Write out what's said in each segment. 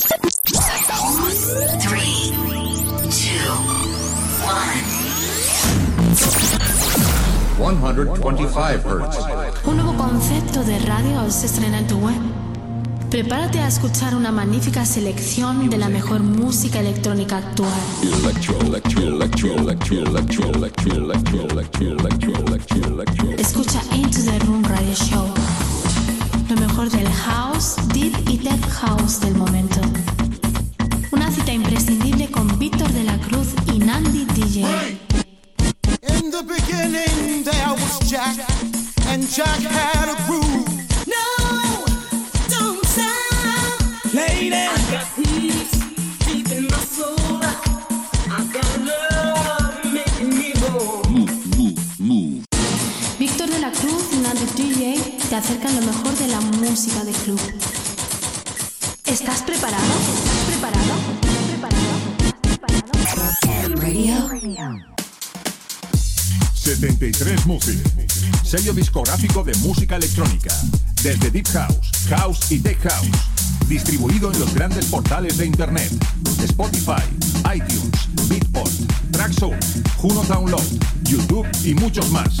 Three, two, one. 125 Hz. Un nuevo concepto de radio se estrena en tu web. Prepárate a escuchar una magnífica selección de la mejor música electrónica actual. Escucha Into the Room Radio Show. Lo mejor del house, deep y tech house del momento. Una cita imprescindible con Víctor de la Cruz y Nandi DJ. In the beginning, there was Jack, and Jack had a groove. No, don't stop. Lady, acercan lo mejor de la música de club. ¿Estás preparado? ¿Estás preparado? ¿Estás preparado? ¿Estás preparado? Radio. 73 Music, sello discográfico de música electrónica, desde Deep House, House y Tech House, distribuido en los grandes portales de Internet, Spotify, iTunes, Beatport, Traxsource, Juno Download, YouTube y muchos más.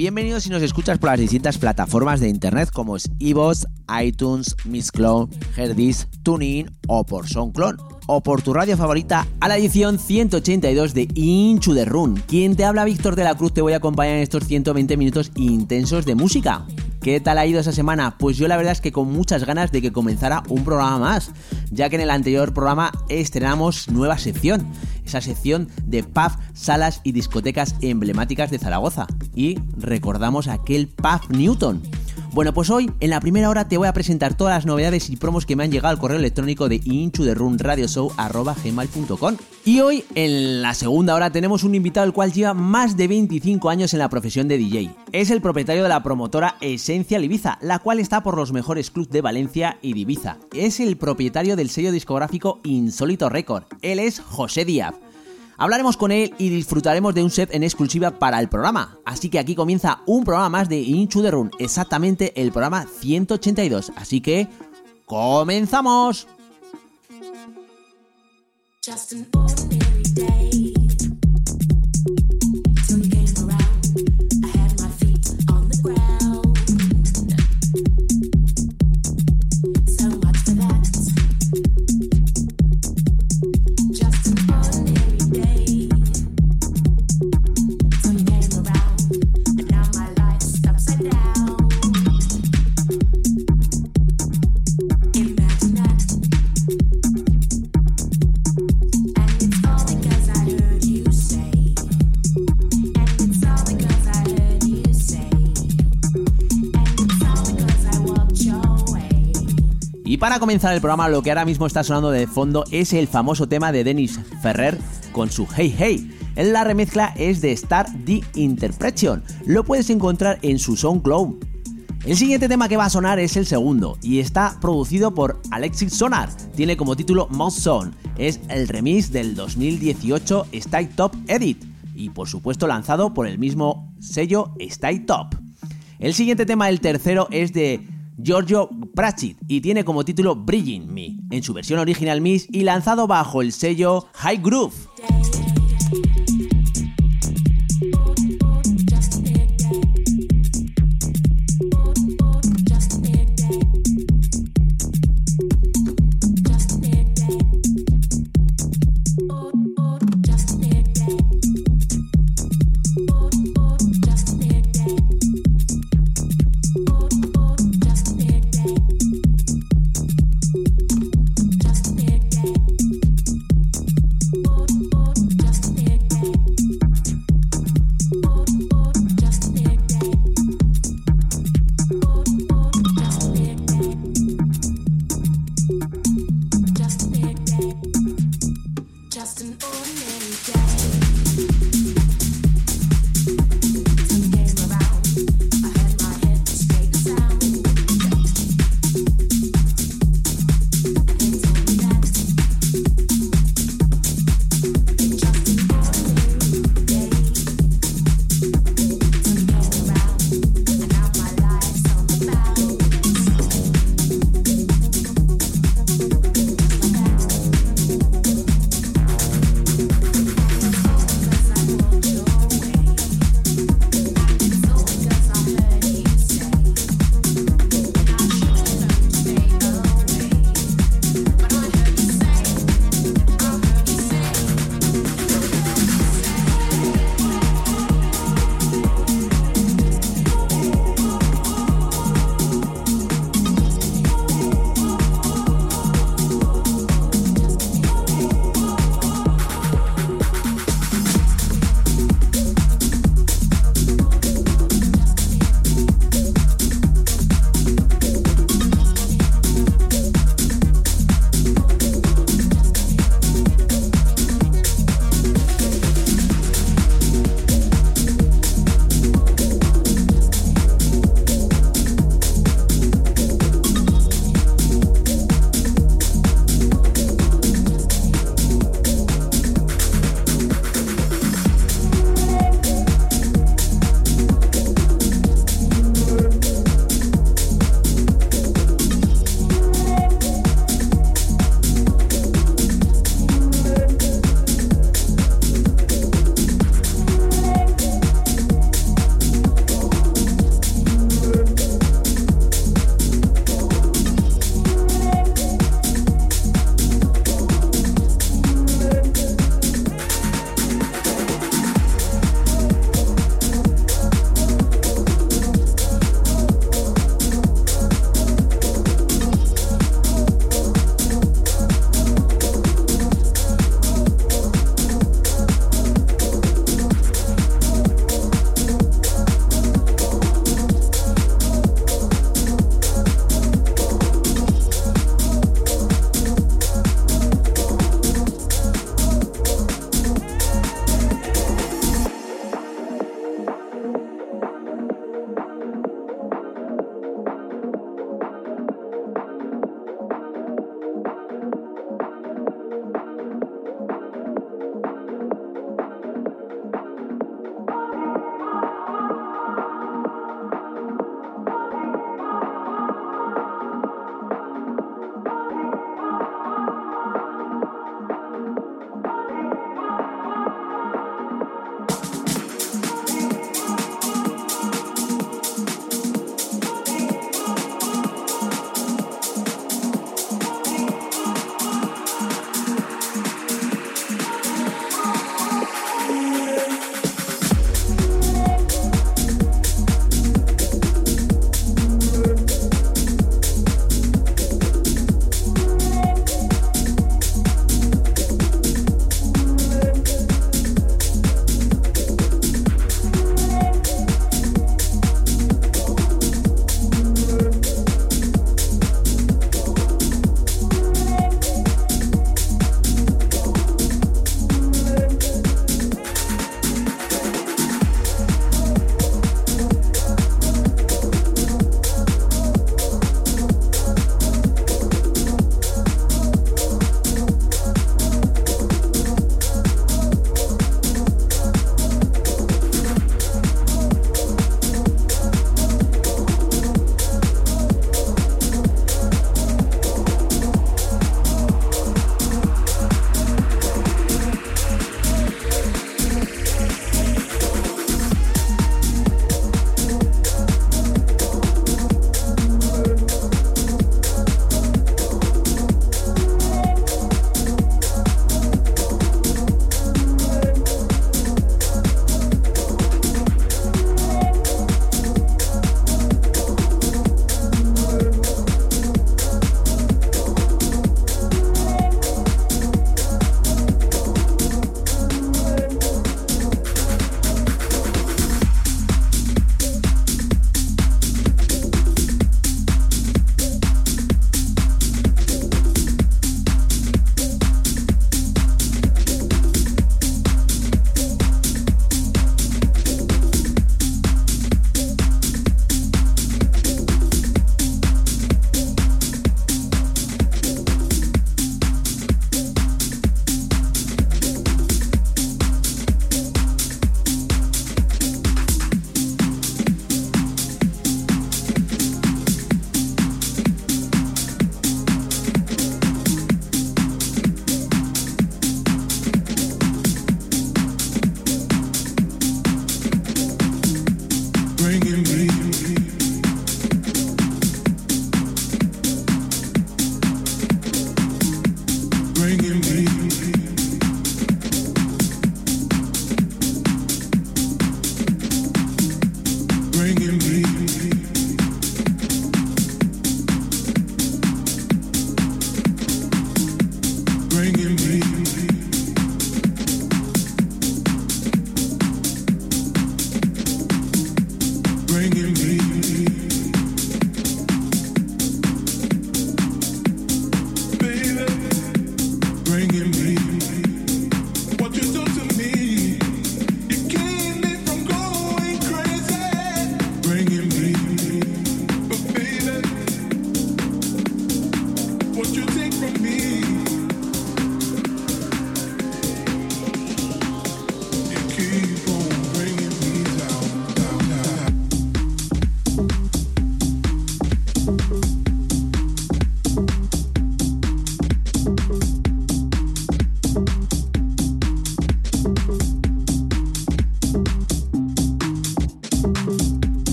bienvenidos si nos escuchas por las distintas plataformas de internet como es iVoox, iTunes, Mixcloud, Herdis, TuneIn o por SoundCloud o por tu radio favorita a la edición 182 de Inchu de Run. Quien te habla Víctor de la Cruz te voy a acompañar en estos 120 minutos intensos de música. ¿Qué tal ha ido esa semana? Pues yo la verdad es que con muchas ganas de que comenzara un programa más, ya que en el anterior programa estrenamos nueva sección, esa sección de pub, salas y discotecas emblemáticas de Zaragoza. Y recordamos aquel pub Newton. Bueno, pues hoy en la primera hora te voy a presentar todas las novedades y promos que me han llegado al correo electrónico de inchuderunradioshow.gmail.com Y hoy en la segunda hora tenemos un invitado el cual lleva más de 25 años en la profesión de DJ. Es el propietario de la promotora Esencial Ibiza, la cual está por los mejores clubs de Valencia y de Ibiza. Es el propietario del sello discográfico Insólito Record. Él es José Díaz. Hablaremos con él y disfrutaremos de un set en exclusiva para el programa. Así que aquí comienza un programa más de Inchu the Run, exactamente el programa 182. Así que, ¡comenzamos! Para comenzar el programa, lo que ahora mismo está sonando de fondo es el famoso tema de Dennis Ferrer con su Hey Hey. La remezcla es de Star The Interpretation. Lo puedes encontrar en su SoundCloud. El siguiente tema que va a sonar es el segundo y está producido por Alexis Sonar. Tiene como título Most Zone. Es el remix del 2018 Stay Top Edit y por supuesto lanzado por el mismo sello Stay Top. El siguiente tema, el tercero, es de Giorgio Pratchett y tiene como título Bridging Me, en su versión original Miss y lanzado bajo el sello High Groove.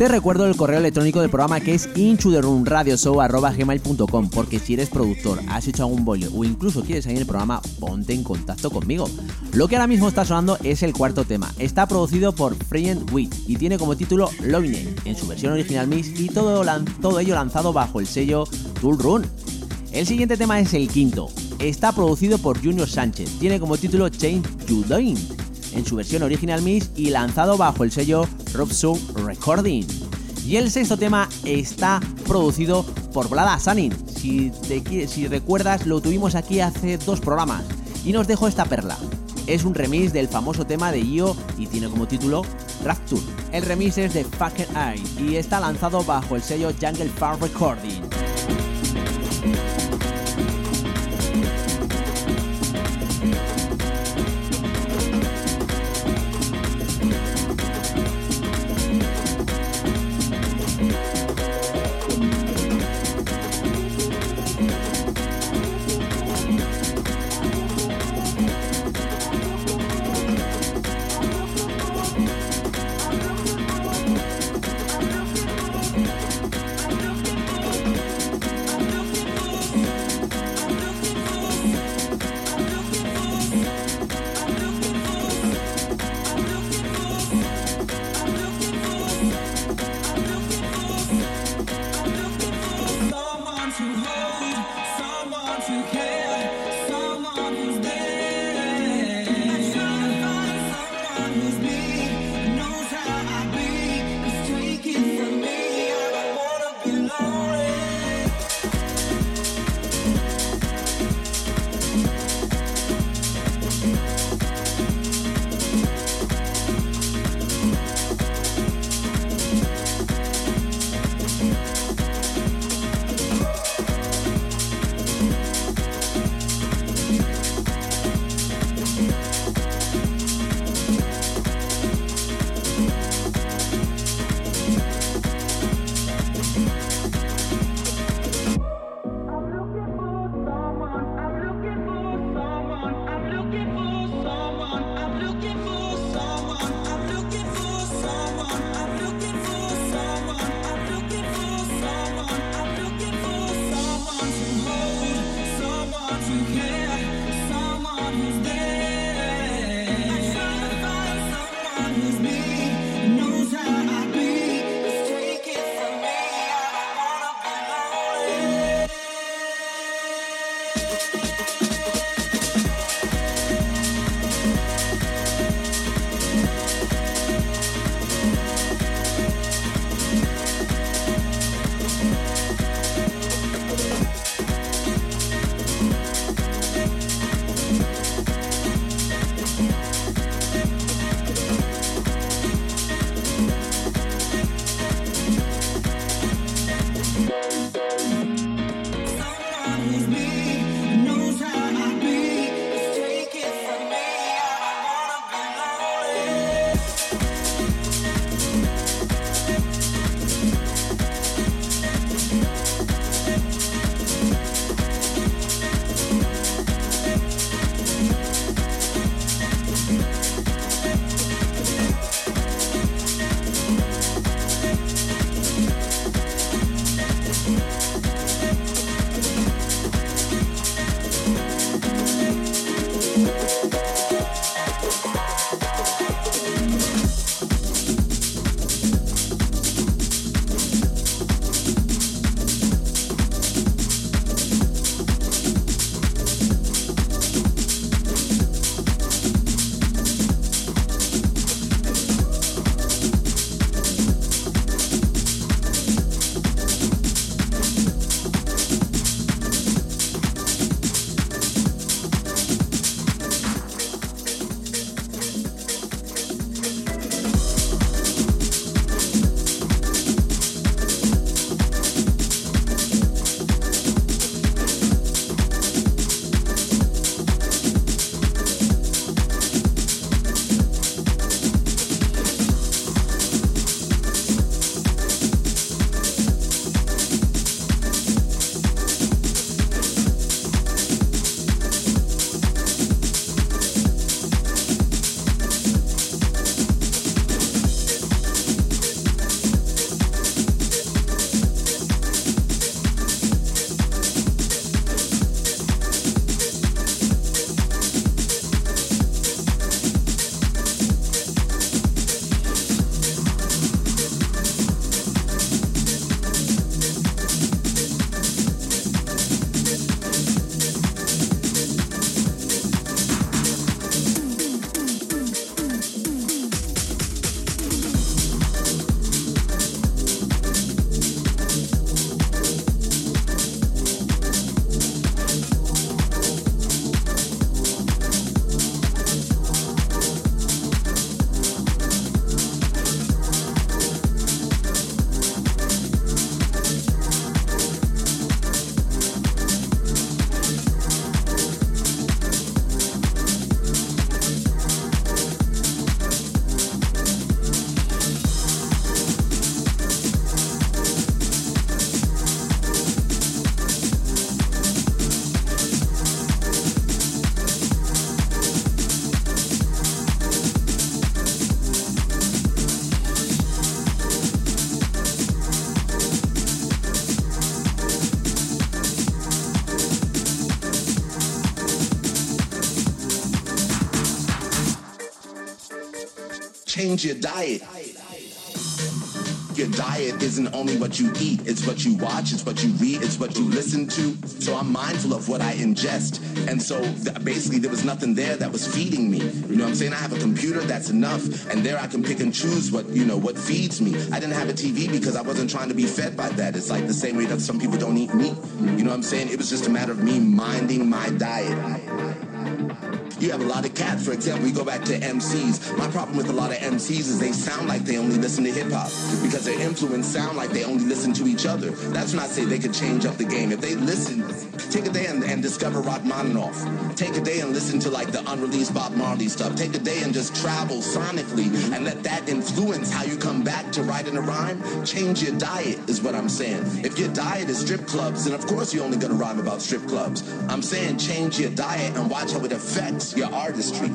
Te recuerdo el correo electrónico del programa que es inchotherunradioshow.gmail.com porque si eres productor, has hecho algún bollo o incluso quieres salir en el programa, ponte en contacto conmigo. Lo que ahora mismo está sonando es el cuarto tema. Está producido por Friend Wheat y tiene como título Loving en su versión original mix y todo, todo ello lanzado bajo el sello Tool Run. El siguiente tema es el quinto. Está producido por Junior Sánchez. Tiene como título Change You Doing en su versión original mix y lanzado bajo el sello Robson Recording. Y el sexto tema está producido por Blada Sanin. Si, te si recuerdas, lo tuvimos aquí hace dos programas y nos dejó esta perla. Es un remix del famoso tema de Io y tiene como título Rapture. El remix es de Fucking Eye y está lanzado bajo el sello Jungle Farm Recording. Change your diet. Your diet isn't only what you eat, it's what you watch, it's what you read, it's what you listen to. So I'm mindful of what I ingest. And so th- basically, there was nothing there that was feeding me. You know what I'm saying? I have a computer, that's enough. And there I can pick and choose what, you know, what feeds me. I didn't have a TV because I wasn't trying to be fed by that. It's like the same way that some people don't eat meat. You know what I'm saying? It was just a matter of me minding my diet. You have a lot of cats, for example, you go back to MCs. My problem with a lot of MCs is they sound like they only listen to hip hop because their influence sound like they only listen to each other. That's when I say they could change up the game. If they listen, take a day and, and discover Rachmaninoff. Take a day and listen to like the unreleased Bob Marley stuff. Take a day and just travel sonically and let that influence how you come back to writing a rhyme. Change your diet is what I'm saying. If your diet is strip clubs, then of course you're only gonna rhyme about strip clubs. I'm saying change your diet and watch how it affects your artistry.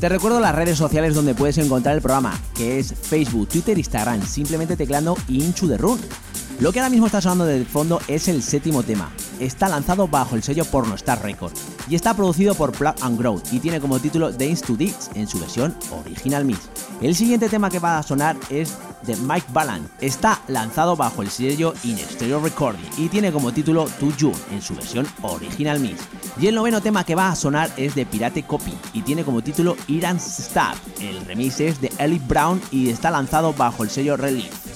Te recuerdo las redes sociales donde puedes encontrar el programa, que es Facebook, Twitter, Instagram, simplemente tecleando Inchu de Run. Lo que ahora mismo está sonando de fondo es el séptimo tema. Está lanzado bajo el sello Pornostar Record y está producido por Plug and Grow y tiene como título Dance to Dix en su versión original mix. El siguiente tema que va a sonar es de Mike Ballan. Está lanzado bajo el sello In Stereo Recording y tiene como título To You en su versión original mix. Y el noveno tema que va a sonar es de Pirate Copy y tiene como título Iran Stab. El remix es de Ellie Brown y está lanzado bajo el sello Relief.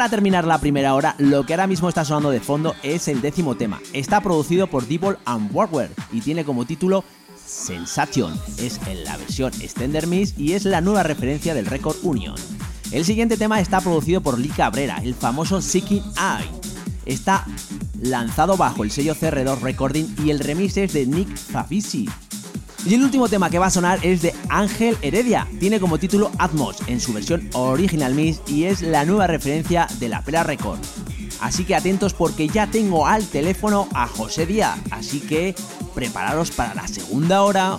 Para terminar la primera hora, lo que ahora mismo está sonando de fondo es el décimo tema. Está producido por Devil and Warware y tiene como título Sensation. Es en la versión Extender Mix y es la nueva referencia del Record Union. El siguiente tema está producido por Lee Cabrera, el famoso Seeking Eye. Está lanzado bajo el sello CR2 Recording y el remix es de Nick Favisi. Y el último tema que va a sonar es de Ángel Heredia. Tiene como título Atmos en su versión Original Mix y es la nueva referencia de la Pela Record. Así que atentos porque ya tengo al teléfono a José Díaz. Así que prepararos para la segunda hora.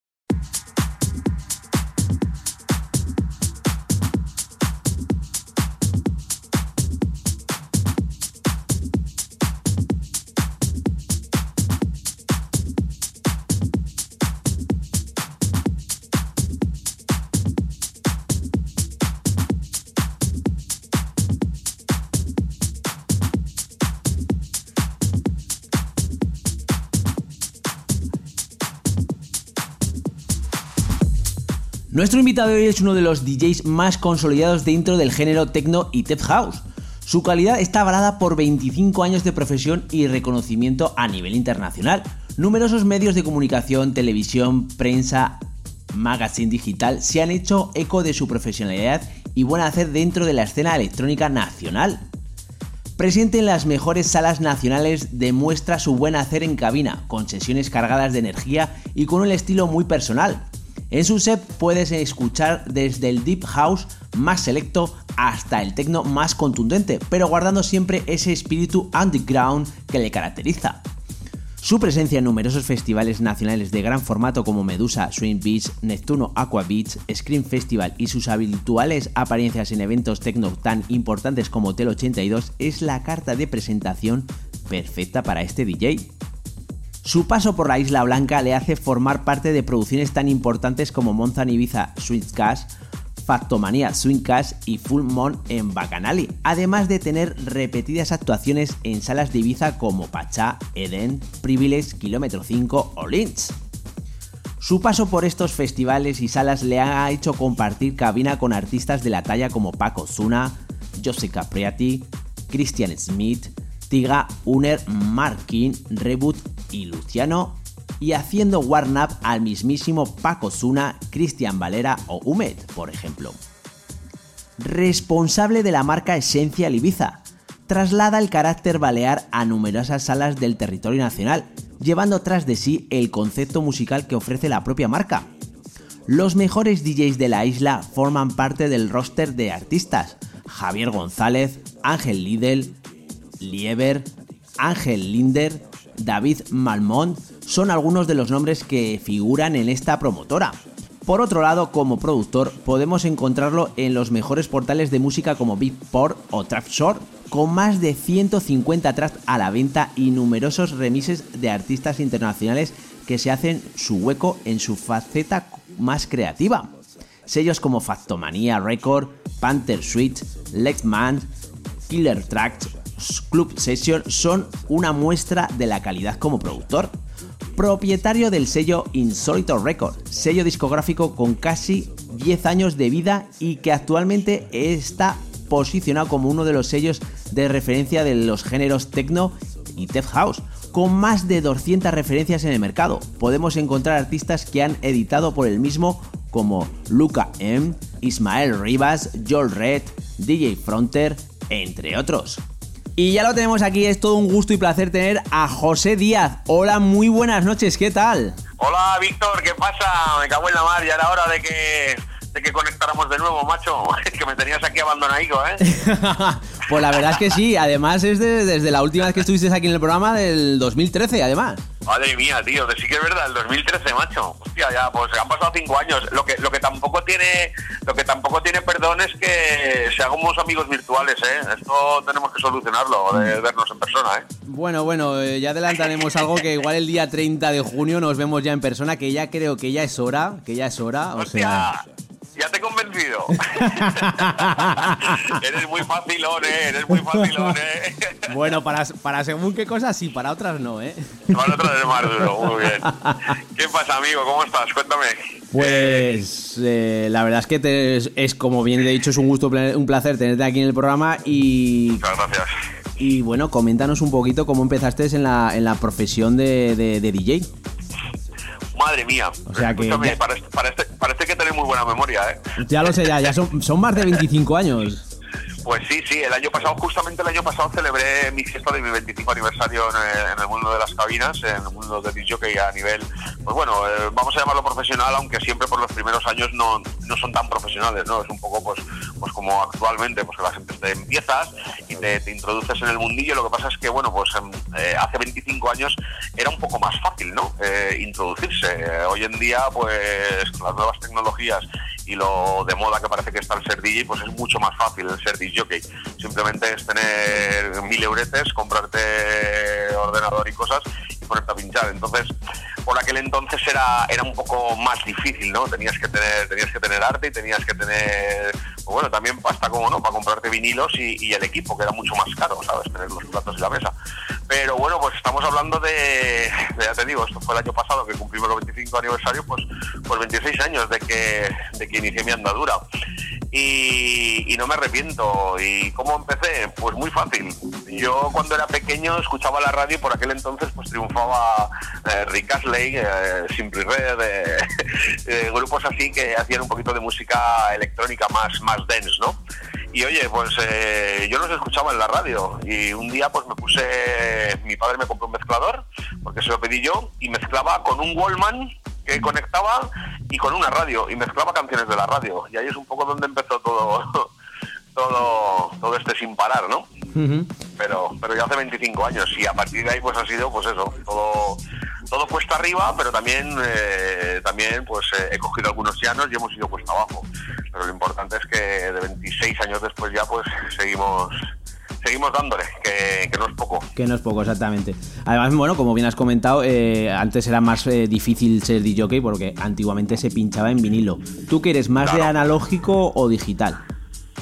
Nuestro invitado de hoy es uno de los DJs más consolidados dentro del género techno y tech house. Su calidad está avalada por 25 años de profesión y reconocimiento a nivel internacional. Numerosos medios de comunicación, televisión, prensa, magazine digital se han hecho eco de su profesionalidad y buen hacer dentro de la escena electrónica nacional. Presente en las mejores salas nacionales, demuestra su buen hacer en cabina, con sesiones cargadas de energía y con un estilo muy personal. En su set puedes escuchar desde el deep house más selecto hasta el techno más contundente, pero guardando siempre ese espíritu underground que le caracteriza. Su presencia en numerosos festivales nacionales de gran formato como Medusa, Swing Beach, Neptuno Aqua Beach, Scream Festival y sus habituales apariencias en eventos techno tan importantes como Hotel 82 es la carta de presentación perfecta para este DJ. Su paso por la Isla Blanca le hace formar parte de producciones tan importantes como Monza Ibiza Swing Cash, Factomanía Swing Cash y Full Moon en Bacanali, además de tener repetidas actuaciones en salas de Ibiza como Pachá, Eden, Privilege, Kilómetro 5 o Lynch. Su paso por estos festivales y salas le ha hecho compartir cabina con artistas de la talla como Paco Zuna, Jose Capriati, Christian Smith, Tiga, Uner, Markin, Reboot y Luciano, y haciendo warm-up al mismísimo Paco Zuna, Cristian Valera o Humed, por ejemplo. Responsable de la marca Esencial Ibiza, traslada el carácter balear a numerosas salas del territorio nacional, llevando tras de sí el concepto musical que ofrece la propia marca. Los mejores DJs de la isla forman parte del roster de artistas, Javier González, Ángel Lidl, Lieber, Ángel Linder, David Malmont son algunos de los nombres que figuran en esta promotora. Por otro lado, como productor, podemos encontrarlo en los mejores portales de música como Beatport o Trapshore, con más de 150 tracks a la venta y numerosos remises de artistas internacionales que se hacen su hueco en su faceta más creativa. Sellos como Factomanía Record, Panther Suite, Lexman, Killer Tracks, Club Session son una muestra de la calidad como productor. Propietario del sello Insólito Record, sello discográfico con casi 10 años de vida y que actualmente está posicionado como uno de los sellos de referencia de los géneros techno y tech house, con más de 200 referencias en el mercado. Podemos encontrar artistas que han editado por el mismo como Luca M, Ismael Rivas, Joel Red, DJ Fronter, entre otros. Y ya lo tenemos aquí, es todo un gusto y placer tener a José Díaz. Hola, muy buenas noches, ¿qué tal? Hola, Víctor, ¿qué pasa? Me cago en la mar, ya era hora de que, de que conectáramos de nuevo, macho. que me tenías aquí abandonadico, ¿eh? pues la verdad es que sí, además es de- desde la última vez que estuviste aquí en el programa del 2013, además. Madre mía, tío, sí que es verdad, el 2013, macho. Hostia, ya, pues han pasado cinco años. Lo que, lo que tampoco tiene, lo que tampoco tiene perdón es que seamos amigos virtuales, ¿eh? Esto tenemos que solucionarlo, de vernos en persona, ¿eh? Bueno, bueno, eh, ya adelantaremos algo que igual el día 30 de junio nos vemos ya en persona, que ya creo que ya es hora, que ya es hora, o sea... Ya te he convencido. eres muy facilón, ¿eh? Eres muy facilón, ¿eh? Bueno, para, para según qué cosas sí, para otras no, ¿eh? Para otro es más duro, muy bien. ¿Qué pasa, amigo? ¿Cómo estás? Cuéntame. Pues eh, la verdad es que te- es, es, como bien te he dicho, es un gusto, un placer tenerte aquí en el programa y, Muchas gracias. y bueno, coméntanos un poquito cómo empezaste en la, en la profesión de, de- de DJ. Madre mía. O sea que Escúchame, ya- parece, parece, parece que tenés muy buena memoria, ¿eh? Ya lo sé, ya, ya son, son más de 25 años. Pues sí, sí, el año pasado, justamente el año pasado celebré mi fiesta de mi 25 aniversario en el, en el mundo de las cabinas, en el mundo del que a nivel, pues bueno, eh, vamos a llamarlo profesional, aunque siempre por los primeros años no, no son tan profesionales, ¿no? Es un poco pues, pues como actualmente, pues que la gente esté en piezas y te, te introduces en el mundillo. Lo que pasa es que, bueno, pues em, eh, hace 25 años era un poco más fácil, ¿no? Eh, introducirse. Eh, hoy en día, pues con las nuevas tecnologías y lo de moda que parece que está el ser DJ, pues es mucho más fácil el ser DJ jockey. Simplemente es tener mil euretes, comprarte ordenador y cosas y ponerte a pinchar. Entonces, por aquel entonces era, era un poco más difícil, ¿no? Tenías que tener, tenías que tener arte y tenías que tener, pues bueno, también hasta como no, para comprarte vinilos y el equipo, que era mucho más caro, ¿sabes? Tener los platos y la mesa. Pero bueno, pues estamos hablando de, ya te digo, esto fue el año pasado que cumplimos el 25 aniversario, pues, pues 26 años de que, de que inicié mi andadura. Y, no me arrepiento. ¿Y cómo empecé? Pues muy fácil. Yo cuando era pequeño escuchaba la radio y por aquel entonces pues triunfaba eh, Rick Astley, eh, Simply Red, eh, eh, grupos así que hacían un poquito de música electrónica más, más dense, ¿no? Y oye, pues eh, yo los escuchaba en la radio y un día pues me puse, mi padre me compró un mezclador porque se lo pedí yo y mezclaba con un Wallman que conectaba y con una radio y mezclaba canciones de la radio. Y ahí es un poco donde empezó todo todo todo este sin parar, ¿no? Pero pero ya hace 25 años y a partir de ahí pues ha sido pues eso, todo todo cuesta arriba, pero también eh, también pues eh, he cogido algunos llanos y hemos ido cuesta abajo. Pero lo importante es que de 26 años después ya pues seguimos seguimos dándole, que, que no es poco. Que no es poco, exactamente. Además, bueno, como bien has comentado, eh, antes era más eh, difícil ser DJ porque antiguamente se pinchaba en vinilo. ¿Tú que eres más de analógico o digital?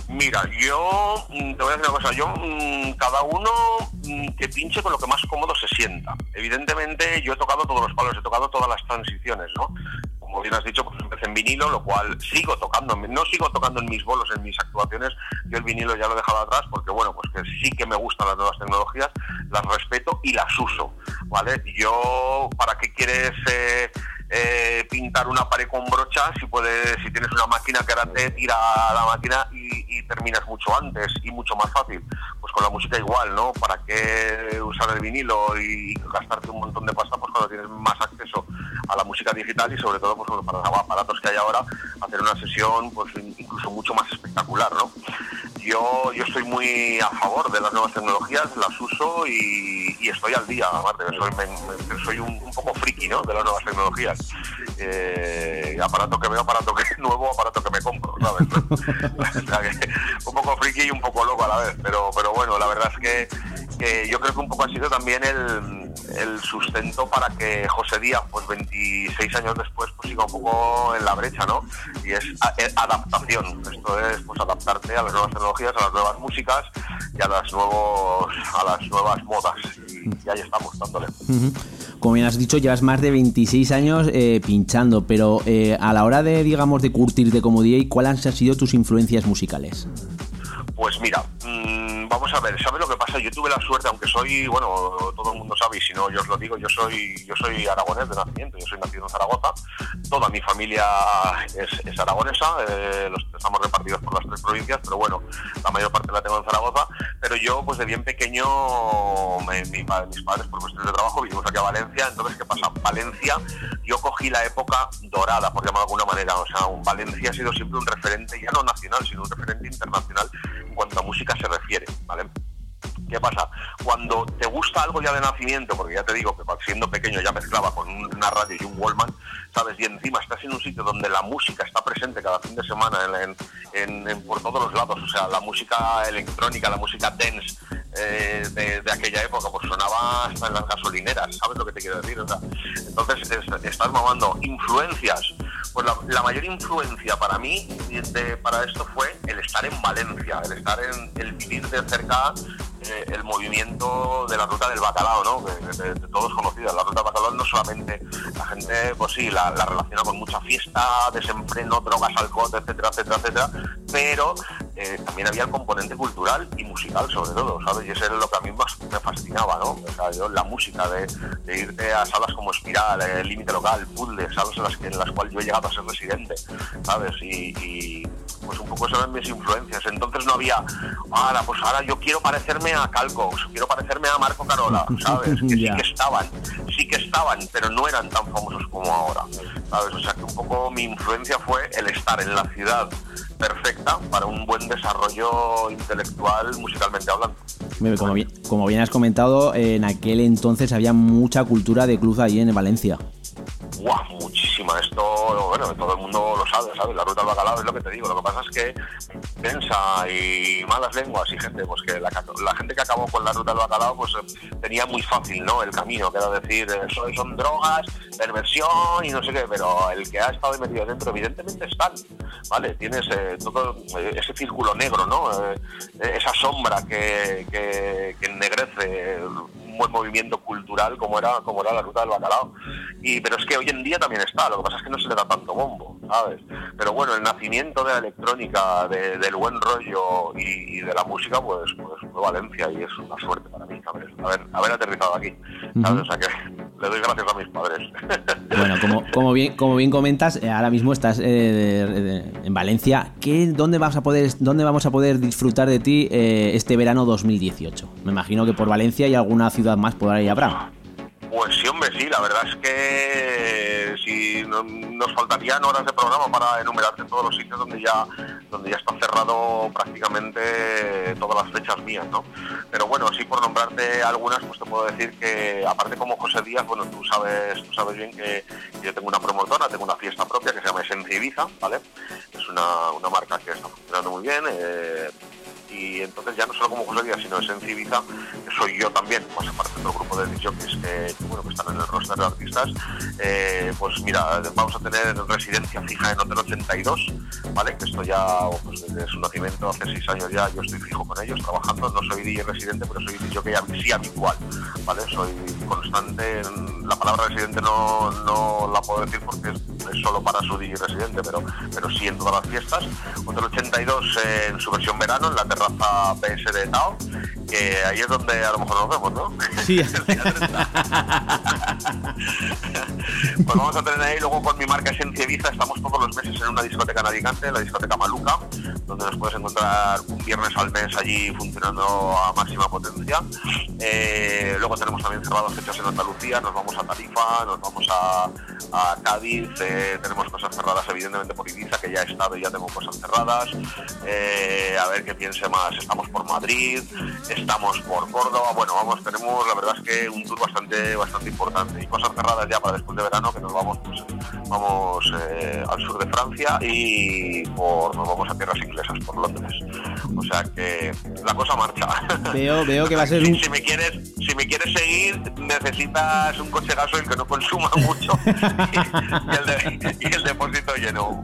Mira, yo mm, te voy a decir una cosa, yo mm, cada uno mm, que pinche con lo que más cómodo se sienta. Evidentemente yo he tocado todos los palos, he tocado todas las transiciones, ¿no? Como bien has dicho, pues empecé en vinilo, lo cual sigo tocando, no sigo tocando en mis bolos, en mis actuaciones, yo el vinilo ya lo he dejado atrás porque bueno, pues que sí que me gustan las nuevas tecnologías, las respeto y las uso, ¿vale? Yo, ¿para qué quieres eh, eh, pintar una pared con brocha si puedes, si tienes una máquina que te tira la máquina y, y terminas mucho antes y mucho más fácil. Pues con la música igual, ¿no? ¿Para qué usar el vinilo y gastarte un montón de pasta pues cuando tienes más acceso a la música digital y sobre todo pues para los aparatos que hay ahora hacer una sesión pues incluso mucho más espectacular, ¿no? Yo, yo estoy muy a favor de las nuevas tecnologías, las uso y, estoy al día, aparte, soy, me- soy un, poco friki ¿no? de las nuevas tecnologías. Eh, aparato que veo, aparato que nuevo, aparato que me compro, ¿sabes? O sea que un poco friki y un poco loco a la vez, pero, pero bueno, la verdad es que, yo creo que un poco ha sido también el, sustento para que José Díaz, pues 26 años después, pues siga un poco en la brecha, ¿no? Y es eh, adaptación. Esto es pues adaptarte a las nuevas tecnologías, a las nuevas músicas y a las nuevos, a las nuevas modas. Y, y ahí estamos dándole. Como bien has dicho, llevas más de 26 años eh, pinchando, pero eh, a la hora de, digamos, de curtirte como DJ, ¿cuáles han sido tus influencias musicales? Pues mira, mm, vamos a ver, ¿sabes lo que pasa? Yo tuve la suerte, aunque soy, bueno, todo el mundo sabe, y si no, yo os lo digo, yo soy, yo soy aragonés de nacimiento, yo soy nacido en Zaragoza, toda mi familia es, es aragonesa, eh, los, estamos repartidos por las tres provincias, pero bueno, la mayor parte la tengo en Zaragoza, pero yo, pues de bien pequeño, mis padres, por cuestiones de trabajo, vinimos aquí a Valencia, entonces, ¿qué pasa? Valencia, yo cogí la época dorada, por llamarlo de alguna manera, o sea, Valencia ha sido siempre un referente, ya no nacional, sino un referente internacional cuanto a música se refiere, ¿vale? ¿Qué pasa? Cuando te gusta algo ya de nacimiento, porque ya te digo que siendo pequeño ya mezclaba con una radio y un Wallman, Y encima estás en un sitio donde la música está presente cada fin de semana en, por todos los lados, o sea, la música electrónica, la música dance eh, de, aquella época, pues sonaba hasta en las gasolineras, ¿sabes lo que te quiero decir? O sea, entonces es- estás mamando influencias. Pues la, la mayor influencia para mí de- para esto fue el estar en Valencia, el estar en el vivir de cerca eh, el movimiento de la ruta del bacalao, ¿no? Que de, todos conocida. La ruta bacalao no solamente la gente, pues sí, la, la relaciona con mucha fiesta, desenfreno, drogas, alcohol, etcétera, etcétera, etcétera, pero eh, también había el componente cultural y musical sobre todo, ¿sabes? Y eso era lo que a mí más me fascinaba, ¿no? O sea, yo la música de, de irte a salas como Espiral, eh, Límite Local, Puzzle, salas en las, que, en las cuales yo he llegado a ser residente, ¿sabes? Y, y, pues un poco esas eran mis influencias. Entonces no había, ahora, pues ahora yo quiero parecerme a Calcox, quiero parecerme a Marco Carola, ¿sabes? Que sí que estaban, sí que estaban, pero no eran tan famosos como ahora, ¿sabes? O sea que un poco mi influencia fue el estar en la ciudad perfecta para un buen desarrollo intelectual musicalmente hablando. Como bien, como bien has comentado, en aquel entonces había mucha cultura de club ahí en Valencia. ¡Guau! Muchísima. Esto, bueno, todo el mundo lo sabe, ¿sabes? La ruta del bacalao es lo que te digo. Lo que pasa es que piensa y malas lenguas y gente, pues que la, la gente que acabó con la ruta del bacalao, pues eh, tenía muy fácil, ¿no? El camino, que era decir, eso son drogas, perversión y no sé qué, pero el que ha estado metido dentro, evidentemente están, ¿vale? Tienes eh, todo eh, ese círculo negro, ¿no? Eh, esa sombra que, que, ennegrece buen movimiento cultural como era como era la ruta del bacalao y pero es que hoy en día también está lo que pasa es que no se le da tanto bombo sabes pero bueno el nacimiento de la electrónica de- del buen rollo y, y de la música pues pues fue Valencia y es una suerte para mí ¿sabes? haber haber aterrizado aquí ¿sabes? o sea que le doy gracias a mis padres Bueno, como, como bien, como bien comentas, eh, ahora mismo estás eh, de- de- en Valencia. ¿Qué, dónde, vas a poder, ¿Dónde vamos a poder disfrutar de ti eh, este verano 2018? Me imagino que por Valencia y alguna ciudad más por ahí habrá. Pues sí, hombre, sí, la verdad es que si no- nos faltarían horas de programa para enumerarte todos los sitios donde ya donde ya está cerrado prácticamente todas las fechas mías, ¿no? Pero bueno, así por nombrarte algunas, pues te puedo decir que aparte como José Díaz, bueno, tú sabes, tú sabes bien que yo tengo una promotora, tengo una fiesta propia que se llama Esencia Ibiza, ¿vale? Es una, una marca que está funcionando muy bien. eh, y entonces ya no solo como José Díaz, sino Esencia Ibiza, que soy yo también, pues aparte de otro grupo de DJs que, que, bueno, que están en el roster de artistas, eh, pues mira, vamos a tener residencia fija en Hotel 82, ¿vale? Que esto ya, pues desde su nacimiento, hace seis años ya, yo estoy fijo con ellos, trabajando, no soy DJ residente, pero soy DJ sí habitual, ¿vale? Soy constante, la palabra residente no, no la puedo decir porque es, es solo para su DJ residente, pero, pero sí en todas las fiestas. Hotel 82 eh, en su versión verano, en la terraza PS de Tao, que ahí es donde a lo mejor nos vemos, ¿no? Sí. Pues vamos a tener ahí, luego con mi marca Esencia Ibiza, estamos todos los meses en una discoteca en Alicante, la discoteca Maluca, donde nos puedes encontrar un viernes al mes allí funcionando a máxima potencia. Eh, luego tenemos también cerradas fechas en Andalucía, nos vamos a Tarifa, nos vamos a, a Cádiz, eh, tenemos cosas cerradas evidentemente por Ibiza, que ya he estado y ya tengo cosas cerradas. Eh, a ver qué piense más, estamos por Madrid, estamos por Córdoba, bueno, vamos, tenemos la verdad es que un tour bastante, bastante importante y cosas cerradas ya para después de verano que nos vamos pues, vamos eh, al sur de Francia y por, nos vamos a tierras inglesas, por Londres. O sea que la cosa marcha. Veo, veo que va a ser un... Si me quieres, si me quieres seguir, necesitas un coche gasoil que no consuma mucho y, el, de- y el depósito lleno.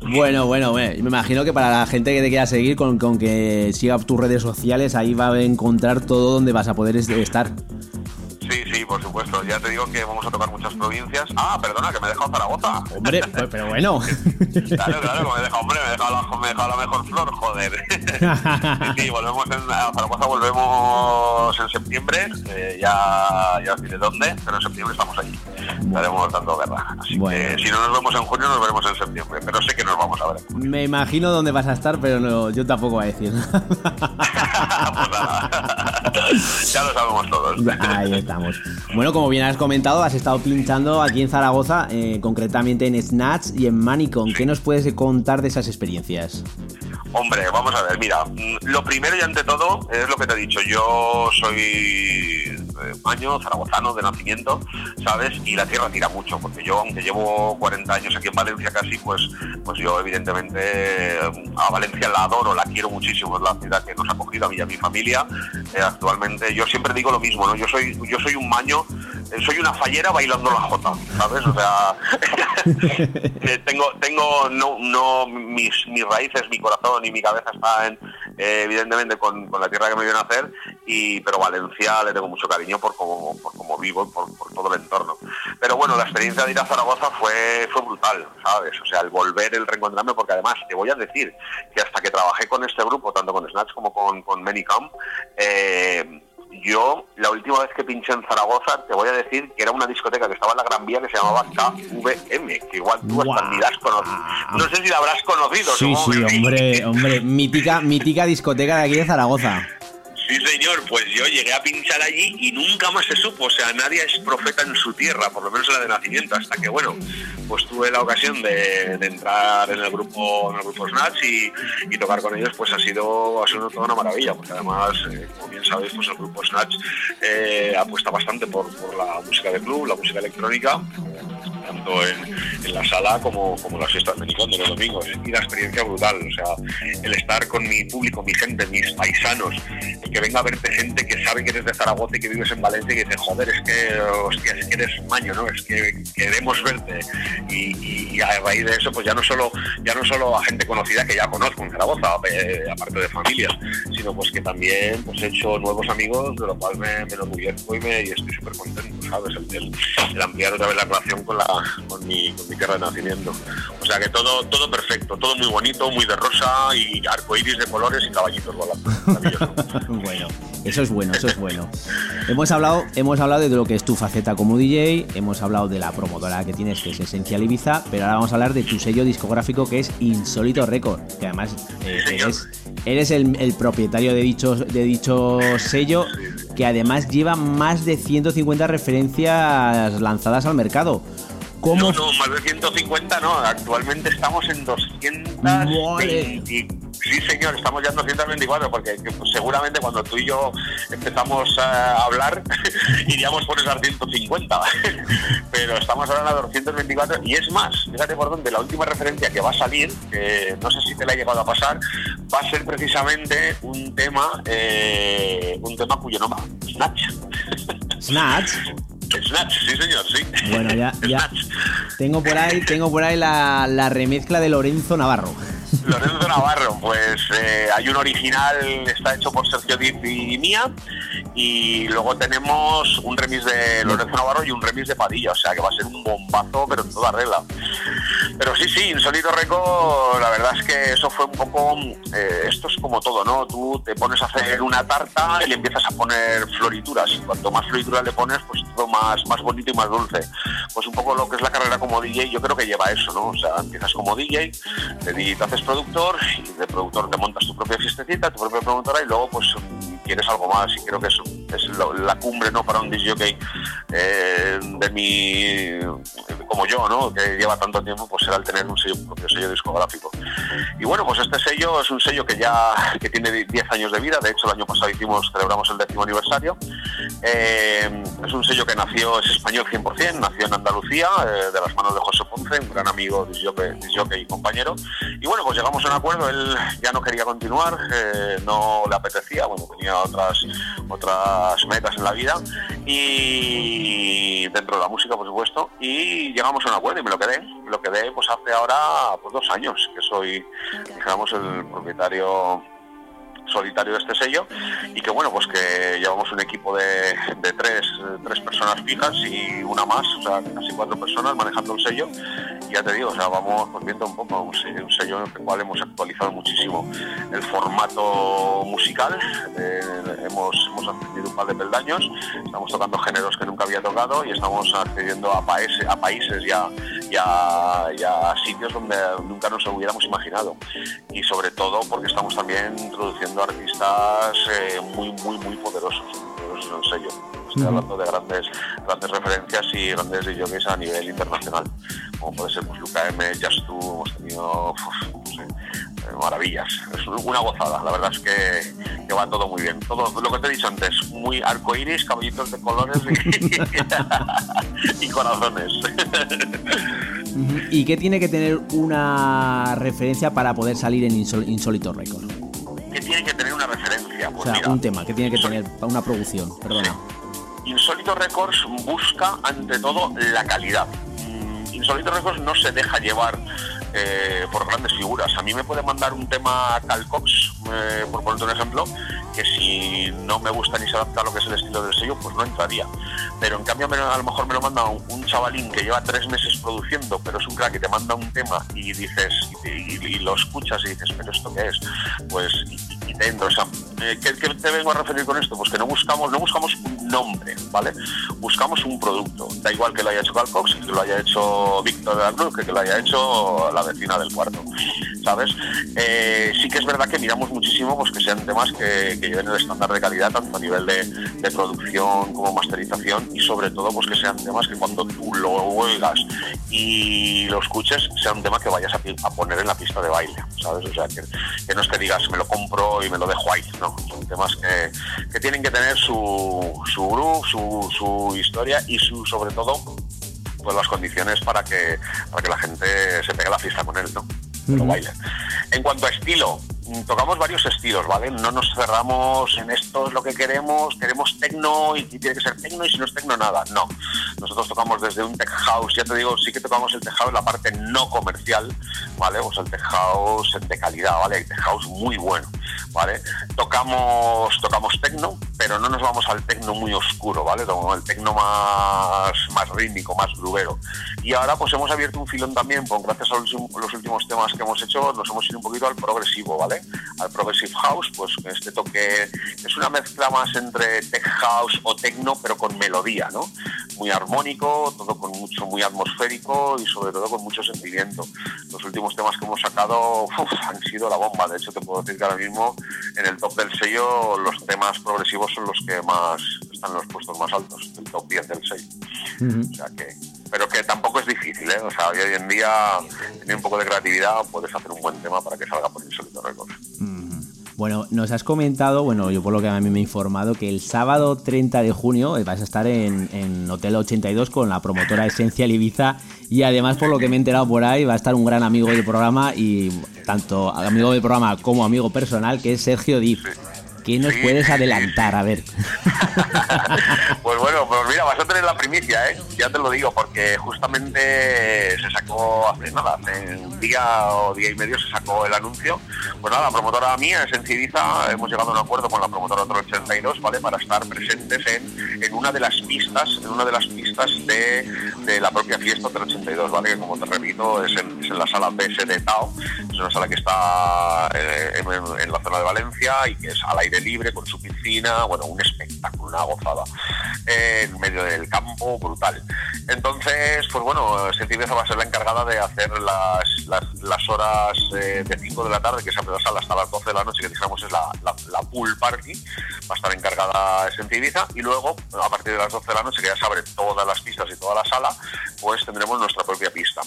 Bueno, bueno, bueno, me imagino que para la gente que te quiera seguir, con, con que siga tus redes sociales, ahí va a encontrar todo donde vas a poder es- estar. Por supuesto. Ya te digo que vamos a tocar muchas provincias. Ah, perdona, que me he dejado Zaragoza. Hombre, pues, pero bueno. Claro, claro, me he dejado, hombre, me he dejado la, me he dejado la mejor flor, joder. Sí, volvemos en, a Zaragoza volvemos en septiembre, eh, ya, ya os diré dónde, pero en septiembre estamos allí. Estaremos dando guerra. Así Bueno. que si no nos vemos en junio, nos veremos en septiembre, pero sé que nos vamos a ver. Me imagino dónde vas a estar, pero no, yo tampoco voy a decir. Ya lo sabemos todos. Ahí estamos. Bueno, como bien has comentado, has estado pinchando aquí en Zaragoza, eh, concretamente en Snatch y en Manicon. ¿Qué nos puedes contar de esas experiencias? Hombre, vamos a ver, mira, mm, lo primero y ante todo es lo que te he dicho, yo soy maño, zaragozano de nacimiento, ¿sabes? Y la tierra tira mucho, porque yo, aunque llevo 40 años aquí en Valencia casi, pues, pues yo evidentemente a Valencia la adoro, la quiero muchísimo, es la ciudad que nos ha acogido a mí y a mi familia. Eh, actualmente, yo siempre digo lo mismo, ¿no? Yo soy, yo soy un maño, soy una fallera bailando la jota, ¿sabes? O sea, eh, tengo, tengo no, no mis, mis raíces, mi corazón y mi cabeza está en, eh, evidentemente con, con la tierra que me vio nacer, y, pero Valencia le tengo mucho cariño por cómo, por cómo vivo, por, por todo el entorno. Pero bueno, la experiencia de ir a Zaragoza fue, fue brutal, ¿sabes? O sea, el volver, el reencontrarme, porque además te voy a decir que hasta que trabajé con este grupo, tanto con Snatch como con, con Manicam, eh, yo, la última vez que pinché en Zaragoza, te voy a decir que era una discoteca que estaba en la Gran Vía que se llamaba KVM, que igual tú hasta ni la has conocido. No sé si la habrás conocido. Sí, sí, hombre, hombre, mítica, mítica discoteca de aquí de Zaragoza. Sí, señor, pues yo llegué a pinchar allí y nunca más se supo. O sea, nadie es profeta en su tierra, por lo menos en la de nacimiento, hasta que, bueno, pues tuve la ocasión de, entrar en el grupo en el grupo Snatch y, y tocar con ellos pues ha sido ha sido toda una maravilla porque además eh, como bien sabéis pues el grupo Snatch eh, apuesta bastante por, por la música de club la música electrónica tanto en, la sala como, como las fiestas de Nicón de los domingos. Y la experiencia brutal o sea el estar con mi público mi gente mis paisanos el que venga a verte gente que sabe que eres de Zaragoza y que vives en Valencia y que dice joder es que es que eres maño no es que queremos verte y, y- y a raíz de eso pues ya no solo ya no solo a gente conocida que ya conozco en Zaragoza eh, aparte de familias sino pues que también pues he hecho nuevos amigos de lo cual me, me enorgullezco y, me, y estoy súper contento sabes el, el- el ampliar otra vez la relación con la con mi, con mi tierra de nacimiento. O sea que todo todo perfecto todo muy bonito muy de rosa y arcoíris de colores y caballitos volando. Bueno, eso es bueno, eso es bueno. Hemos hablado, hemos hablado de lo que es tu faceta como DJ, hemos hablado de la promotora que tienes, que es Esencial Ibiza, pero ahora vamos a hablar de tu sello discográfico que es Insólito Record, que además eh, eres, eres el, el propietario de dicho, de dicho sello, que además lleva más de 150 referencias lanzadas al mercado. ¿Cómo No, no, más de 150 no, actualmente estamos en 220. Sí, señor, estamos ya en 224 porque que, pues, seguramente cuando tú y yo empezamos a hablar iríamos por esas 150. Pero estamos ahora en la 224 y es más, fíjate por dónde, la última referencia que va a salir, que no sé si te la ha llegado a pasar, va a ser precisamente un tema, eh, un tema cuyo nombre, Snatch. Snatch. Snatch, sí señor, sí. Bueno, ya, ya. Tengo por ahí, tengo por ahí la, la remezcla de Lorenzo Navarro. Lorenzo Navarro, pues eh, hay un original, está hecho por Sergio Diz y mía, y luego tenemos un remix de Lorenzo Navarro y un remix de Padilla, o sea que va a ser un bombazo, pero en toda regla. Pero sí, sí, Insólito Record, la verdad es que eso fue un poco, eh, esto es como todo, ¿no? Tú te pones a hacer una tarta y le empiezas a poner florituras, y cuanto más florituras le pones, pues todo más, más bonito y más dulce. Pues un poco lo que es la carrera como DJ, yo creo que lleva eso, ¿no? O sea, empiezas como DJ, te, di- te haces productor, y de productor te montas tu propia fiestecita, tu propia promotora, y luego pues mm, quieres algo más, y creo que eso es la cumbre, ¿no? Para un DJ eh, de mi, como yo, ¿no? Que lleva tanto tiempo, pues será el tener un sello, propio sello discográfico. Y bueno, pues este sello es un sello que ya que tiene 10 años de vida, de hecho el año pasado hicimos, celebramos el décimo aniversario. Eh, es un sello que nació, es español 100%, nació en Andalucía, eh, de las manos de José Ponce, un gran amigo, disjockey y compañero. Y bueno, pues llegamos a un acuerdo, él ya no quería continuar, eh, no le apetecía, bueno, tenía otras, otras metas en la vida y dentro de la música, por supuesto, y llegamos a un acuerdo y me lo quedé, me lo quedé pues hace ahora pues dos años que soy, digamos, el propietario solitario de este sello y que bueno pues que llevamos un equipo de, de tres, tres personas fijas y una más, o sea casi cuatro personas manejando el sello. Y ya te digo, o sea vamos pues viendo un poco un sello, un sello en el cual hemos actualizado muchísimo el formato musical, eh, hemos, hemos ascendido un par de peldaños, estamos tocando géneros que nunca había tocado y estamos accediendo a, países a países y a sitios donde nunca nos hubiéramos imaginado. Y sobre todo porque estamos también introduciendo artistas eh, muy muy muy poderosos, poderosos en el sello. Estoy hablando de grandes grandes referencias y grandes DJs a nivel internacional, como puede ser pues, Luca M, Just Tú, hemos tenido uf, no sé, eh, maravillas. Es una gozada, la verdad es que, que va todo muy bien. Todo lo que te he dicho antes, muy arcoíris, caballitos de colores y, y corazones. ¿Y qué tiene que tener una referencia para poder salir en Insólito Record? Que tiene que tener una referencia. O Pues sea, mira, un tema que tiene que tener para una producción, perdona. Insólito Records busca ante todo la calidad. Mm, Insólito Records no se deja llevar eh, por grandes figuras. A mí me puede mandar un tema Cal Cox, eh, por ponerte un ejemplo, que si no me gusta ni se adapta a lo que es el estilo del sello, pues no entraría. Pero en cambio a lo mejor me lo manda un, chavalín que lleva tres meses produciendo, pero es un crack y te manda un tema y dices, y, lo escuchas y dices, pero esto qué es, pues y- entra. O sea, eh, ¿qué, te vengo a referir con esto? Pues que no buscamos, no buscamos un nombre, ¿vale? Buscamos un producto. Da igual que lo haya hecho Cal Cox, que lo haya hecho Víctor de la Cruz, que, lo haya hecho la vecina del cuarto. ¿sabes? Eh, sí que es verdad que miramos muchísimo pues que sean temas que, lleven el estándar de calidad, tanto a nivel de, producción como masterización, y sobre todo pues que sean temas que cuando tú lo oigas y lo escuches, sea un tema que vayas a, poner en la pista de baile, ¿sabes? O sea, que no es que digas, me lo compro y me lo dejo ahí, no, son temas que, que tienen que tener su, su groove, su, su historia y su, sobre todo, pues las condiciones para que, para que la gente se pegue la fiesta con él, ¿no? Lo baile. En cuanto a estilo, tocamos varios estilos, ¿vale? No nos cerramos en esto es lo que queremos, queremos tecno y tiene que ser tecno y si no es tecno nada, no. Nosotros tocamos desde un tech house, ya te digo, sí que tocamos el tech house, la parte no comercial, ¿vale? Pues el tech house de calidad, ¿vale? Hay tech house muy bueno, ¿vale? Tocamos, tocamos tecno, pero no nos vamos al tecno muy oscuro, ¿vale? Tocamos el tecno más, más rítmico, más grubero. Y ahora pues hemos abierto un filón también, pues, gracias a los últimos temas que hemos hecho, nos hemos ido un poquito al progresivo, ¿vale? Al progressive house, pues este toque es una mezcla más entre tech house o tecno, pero con melodía, ¿no? Muy armónico, todo con mucho, muy atmosférico y sobre todo con mucho sentimiento. Los últimos temas que hemos sacado han sido la bomba, de hecho te puedo decir que ahora mismo en el top del sello los temas progresivos son los que más están los puestos más altos, el top 10 del sello. O sea que, pero que tampoco es difícil, ¿eh? O sea, hoy en día, teniendo un poco de creatividad, puedes hacer un buen tema para que salga por Insólito Records. Bueno, nos has comentado, bueno, yo por lo que a mí me he informado, que el sábado 30 de junio eh, vas a estar en, en Hotel 82 con la promotora Esencial Ibiza y además por lo que me he enterado por ahí va a estar un gran amigo del programa y tanto amigo del programa como amigo personal que es Sergio Dip. ¿Qué nos puedes adelantar? A ver. Pues bueno, pues mira, vas a tener la primicia, ¿eh? Ya te lo digo, porque justamente se sacó hace nada, hace un día o día y medio se sacó el anuncio. Pues nada, la promotora mía es en Civiza, hemos llegado a un acuerdo con la promotora otro 82, ¿vale? Para estar presentes en, en una de las pistas, en una de las pistas de, de la propia fiesta del 82, ¿vale? Que como te repito, es en, es en la sala BS de Tao, es una sala que está eh, en, en la zona de Valencia y que es al aire libre, con su piscina, bueno, un espectáculo, una gozada. Eh, en medio del campo, brutal. Entonces, pues bueno, Sentineza va a ser la encargada de hacer las, las, las horas eh, de 5 de la tarde, que se abre la sala hasta las 12 de la noche, que digamos es la, la, la pool party, va a estar encargada Sentiviza, y luego, a partir de las 12 de la noche, que ya se abren todas las pistas y toda la sala, pues tendremos nuestra propia pista.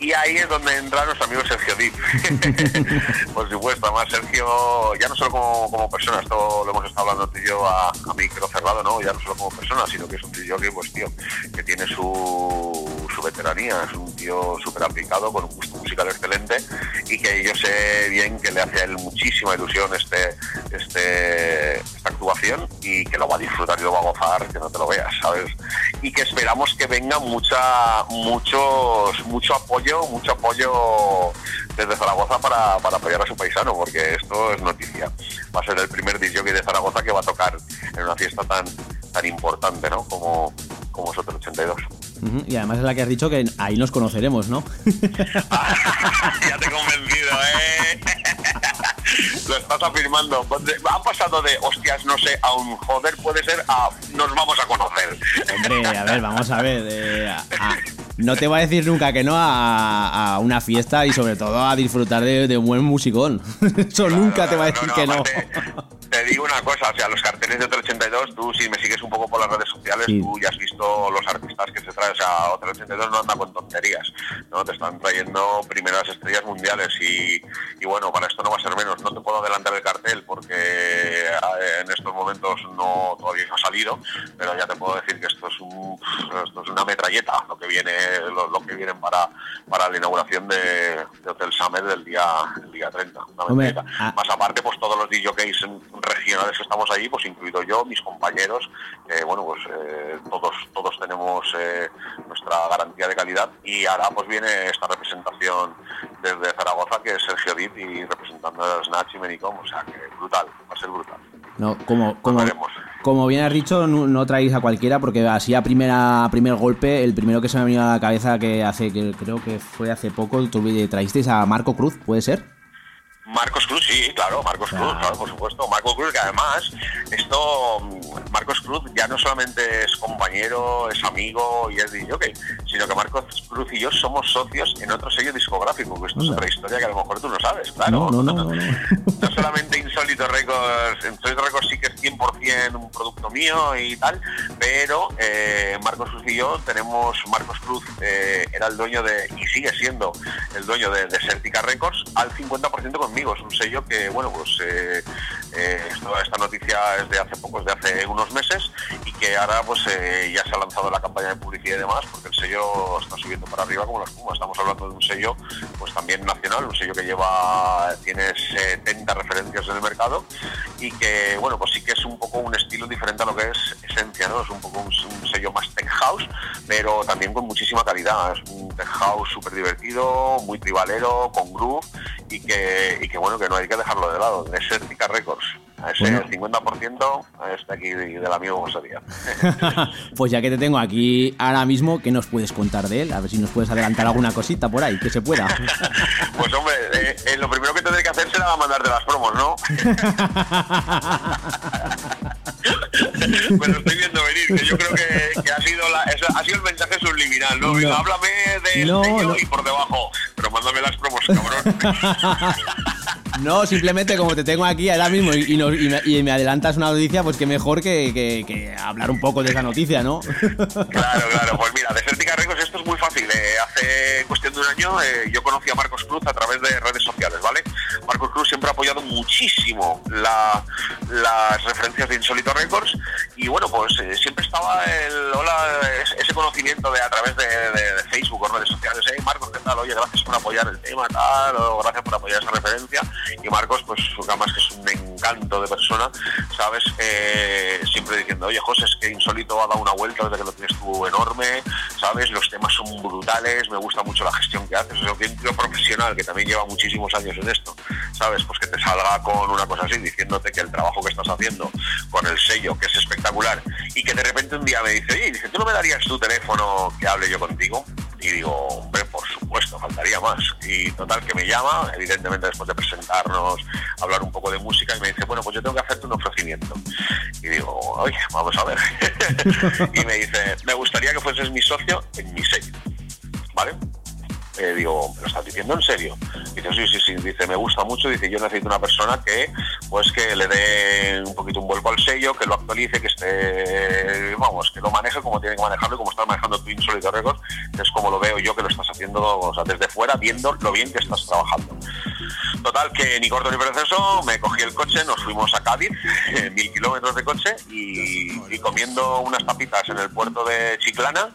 Y ahí es donde entra nuestro amigo Sergio Dip. Por supuesto, además Sergio, ya no solo como, como persona, esto lo hemos estado hablando tú y yo a, a micro cerrado, ¿no? Ya no solo como persona, sino que es un tío que, pues tío, que tiene su, su veteranía, es un tío súper aplicado, con un gusto musical excelente y que yo sé bien que le hace a él muchísima ilusión este, este, esta actuación y que lo va a disfrutar y lo va a gozar, que no te lo veas, ¿sabes? Y que esperamos que venga mucha, muchos, mucho apoyo, mucho apoyo desde Zaragoza para, para apoyar a su paisano, porque esto es noticia. Va a ser el primer DJ de Zaragoza que va a tocar en una fiesta tan, tan importante, ¿no? Como, como es Hotel 82. Ujú, Y además es la que has dicho que ahí nos conoceremos, ¿no? ya te he convencido, ¿eh? Lo estás afirmando. Ha pasado de, hostias, no sé, a un joder puede ser a nos vamos a conocer. Hombre, a ver, vamos a ver. eh, a- a- no te voy a decir nunca que no a, a una fiesta y sobre todo a disfrutar de, de un buen musicón. Eso nunca te va a decir que no. Te digo una cosa, o sea, los carteles de Hotel 82, tú si me sigues un poco por las redes sociales, Sí. tú ya has visto los artistas que se traen, o sea, Hotel 82 no anda con tonterías, ¿no? Te están trayendo primeras estrellas mundiales y, y bueno, para esto no va a ser menos, no te puedo adelantar el cartel porque eh, en estos momentos no todavía no ha salido, pero ya te puedo decir que esto es un esto es una metralleta lo que viene lo, lo que vienen para para la inauguración de, de Hotel Summer del día el día 30 una Hombre, ah. más aparte pues todos los DJs regionales que estamos ahí pues incluido yo mis compañeros que bueno pues eh, todos todos tenemos eh, nuestra garantía de calidad y ahora pues viene esta representación desde Zaragoza que es Sergio Dip y representando a Snatch y Menicom o sea que brutal va a ser brutal No, como, como, como bien has dicho, no, no traéis a cualquiera porque así a primera a primer golpe, el primero que se me ha venido a la cabeza que hace, que creo que fue hace poco, traísteis a Marco Cruz, ¿puede ser? Marcos Cruz, sí, claro, Marcos Cruz, claro, por supuesto. Marcos Cruz, que además, esto, Marcos Cruz ya no solamente es compañero, es amigo y es DJ, sino que Marcos Cruz y yo somos socios en otro sello discográfico, que esto es otra historia que a lo mejor tú no sabes, claro. No, no, no, no, no. No solamente Insólito Records, Insólito Records sí que es 100% un producto mío y tal, pero eh, Marcos Cruz y yo tenemos, Marcos Cruz eh, era el dueño de, y sigue siendo el dueño de Desertica Records, al 50% conmigo. Es un sello que, bueno, pues eh, eh, esta noticia es de hace pocos, de hace unos meses, y que ahora pues eh, ya se ha lanzado la campaña de publicidad y demás, porque el sello está subiendo para arriba como la espuma. Estamos hablando de un sello pues también nacional, un sello que lleva, tiene 70 referencias en el mercado y que, bueno, pues sí que es un poco un estilo diferente a lo que es esencia, ¿no? Es un poco un, un sello más tech house, pero también con muchísima calidad. Es un tech house súper divertido, muy tribalero, con groove y que, y que, bueno, que no hay que dejarlo de lado. Desertica Records. A ese Bueno. 50% está aquí del amigo Gosaría. pues ya que te tengo aquí ahora mismo, ¿qué nos puedes contar de él? A ver si nos puedes adelantar alguna cosita por ahí, que se pueda. Pues hombre, eh, eh, lo primero que tendré que hacer será mandarte las promos, ¿no? Pero estoy viendo venir, que yo creo que, que ha, sido la- ha sido el mensaje subliminal, ¿no? No. háblame del no. y por debajo, pero mándame las promos, cabrón. No, simplemente como te tengo aquí ahora mismo y, nos- y me, adelantas una noticia, pues que mejor que, hablar un poco de esa noticia, ¿no? Claro, claro, pues mira, Desertica Records esto es muy fácil. eh, hace cuestión de un año eh, yo conocí a Marcos Cruz a través de redes sociales, ¿vale? Marcos Cruz siempre ha apoyado muchísimo la- las referencias de Insólito Records y bueno, pues eh, siempre estaba el hola, es- ese conocimiento de a través de, de- de Facebook o redes sociales, hey Marcos, ¿qué tal? Oye, gracias por apoyar el tema, tal, o gracias por apoyar esa referencia. Y Marcos, pues además que es un encanto de persona, ¿sabes? Eh, siempre diciendo, oye José, es que Insólito ha dado una vuelta desde que lo tienes tú enorme, ¿sabes? Los temas son brutales, me gusta mucho la gestión que haces, que un tío profesional que también lleva muchísimos años en esto, ¿sabes? Pues que te salga con una cosa así, diciéndote que el trabajo que estás haciendo con el sello, que es espectacular, y que de repente un día me dice, oye, dice, ¿tú no me darías tu teléfono que hable yo contigo? Y digo, hombre, por supuesto, faltaría más. Y total, que me llama, evidentemente después de presentarnos, hablar un poco de música, y me dice, bueno, pues yo tengo que hacerte un ofrecimiento. Y digo, oye, vamos a ver. y me dice, me gustaría que fueses mi socio en mi sello. ¿Vale? Eh, digo, ¿me lo estás diciendo en serio? Dice, sí, sí, sí. Dice, me gusta mucho. Dice, yo necesito una persona que, pues, que le dé un poquito un vuelco al sello, que lo actualice, que esté, vamos, que lo maneje como tiene que manejarlo y como estás manejando tu Insólito Records, es como lo veo yo que lo estás haciendo, desde fuera, viendo lo bien que estás trabajando. Total, que ni corto ni proceso, me cogí el coche, nos fuimos a Cádiz, mil kilómetros de coche, y, y comiendo unas tapitas en el puerto de Chiclana,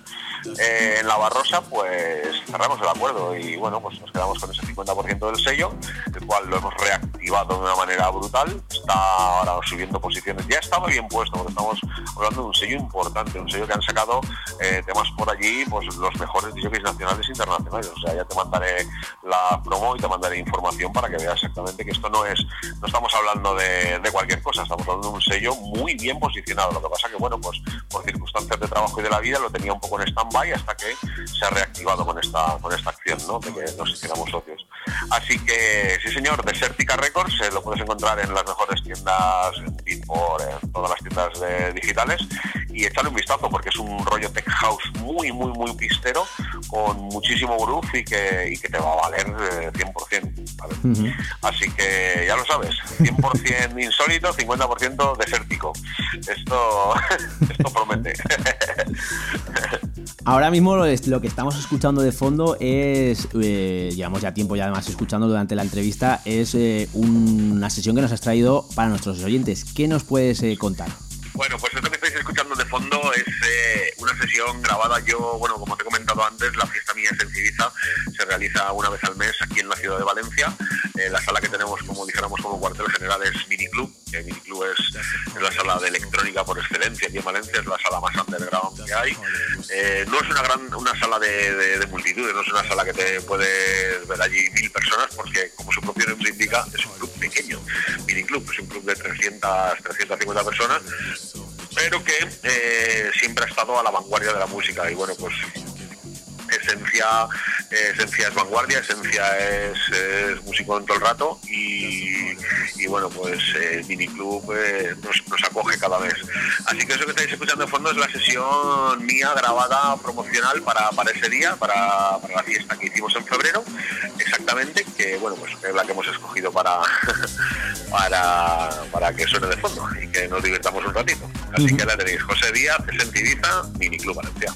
eh, en la Barrosa, pues cerramos el acuerdo y bueno, pues nos quedamos con ese 50% del sello, el cual lo hemos reactivado de una manera brutal. Está ahora subiendo posiciones. Ya estaba bien puesto, porque estamos hablando de un sello importante, un sello que han sacado eh, temas por allí, pues los mejores DJs nacionales e internacionales. O sea, ya te mandaré la promo y te mandaré información para que veas exactamente que esto no es, no estamos hablando de, de cualquier cosa, estamos hablando de un sello muy bien posicionado. Lo que pasa que, bueno, pues por circunstancias de trabajo y de la vida lo tenía un poco en stand-by hasta que se ha reactivado con esta, con esta acción, ¿no? De que nos hiciéramos socios. Así que, sí señor, Desertica Records eh, lo puedes encontrar en las mejores tiendas, en Beatport, en todas las tiendas digitales y echarle un vistazo porque es un rollo tech house muy, muy, muy pistero con muchísimo groove y que, y que te va a valer eh, 100%. ¿vale? Así que ya lo sabes, 100% insólito, 50% desértico. Esto, esto promete. Ahora mismo lo, que estamos escuchando de fondo es, eh, llevamos ya tiempo ya además escuchando durante la entrevista, es eh, una sesión que nos has traído para nuestros oyentes. ¿Qué nos puedes eh, contar? Bueno, pues esto que estáis escuchando de fondo es eh, una sesión grabada. Yo, bueno, como te he comentado antes, la fiesta mía es en Civiza. Se realiza una vez al mes aquí en la ciudad de Valencia. Eh, la sala que tenemos, como dijéramos, como cuartel general es Mini Club. Que Mini Club es, es la sala de electrónica por excelencia aquí en Valencia. Es la sala más underground que hay. Eh, no es una gran una sala de, de- de multitudes, no es una sala que te puedes ver allí mil personas, porque como su propio nombre indica, es un club pequeño. Mini Club es un club de 300, 350 personas pero que eh, siempre ha estado a la vanguardia de la música. Y bueno pues esencia eh, esencia es vanguardia, esencia es, es músico en todo el rato y, y bueno, pues eh, el miniclub eh, nos, nos acoge cada vez. Así que eso que estáis escuchando de fondo es la sesión mía grabada promocional para, para ese día, para, para la fiesta que hicimos en febrero, exactamente, que bueno, pues es la que hemos escogido para, para, para que suene de fondo y que nos divirtamos un ratito. Así que la tenéis, José Díaz, Sentidiza, Miniclub Valencia.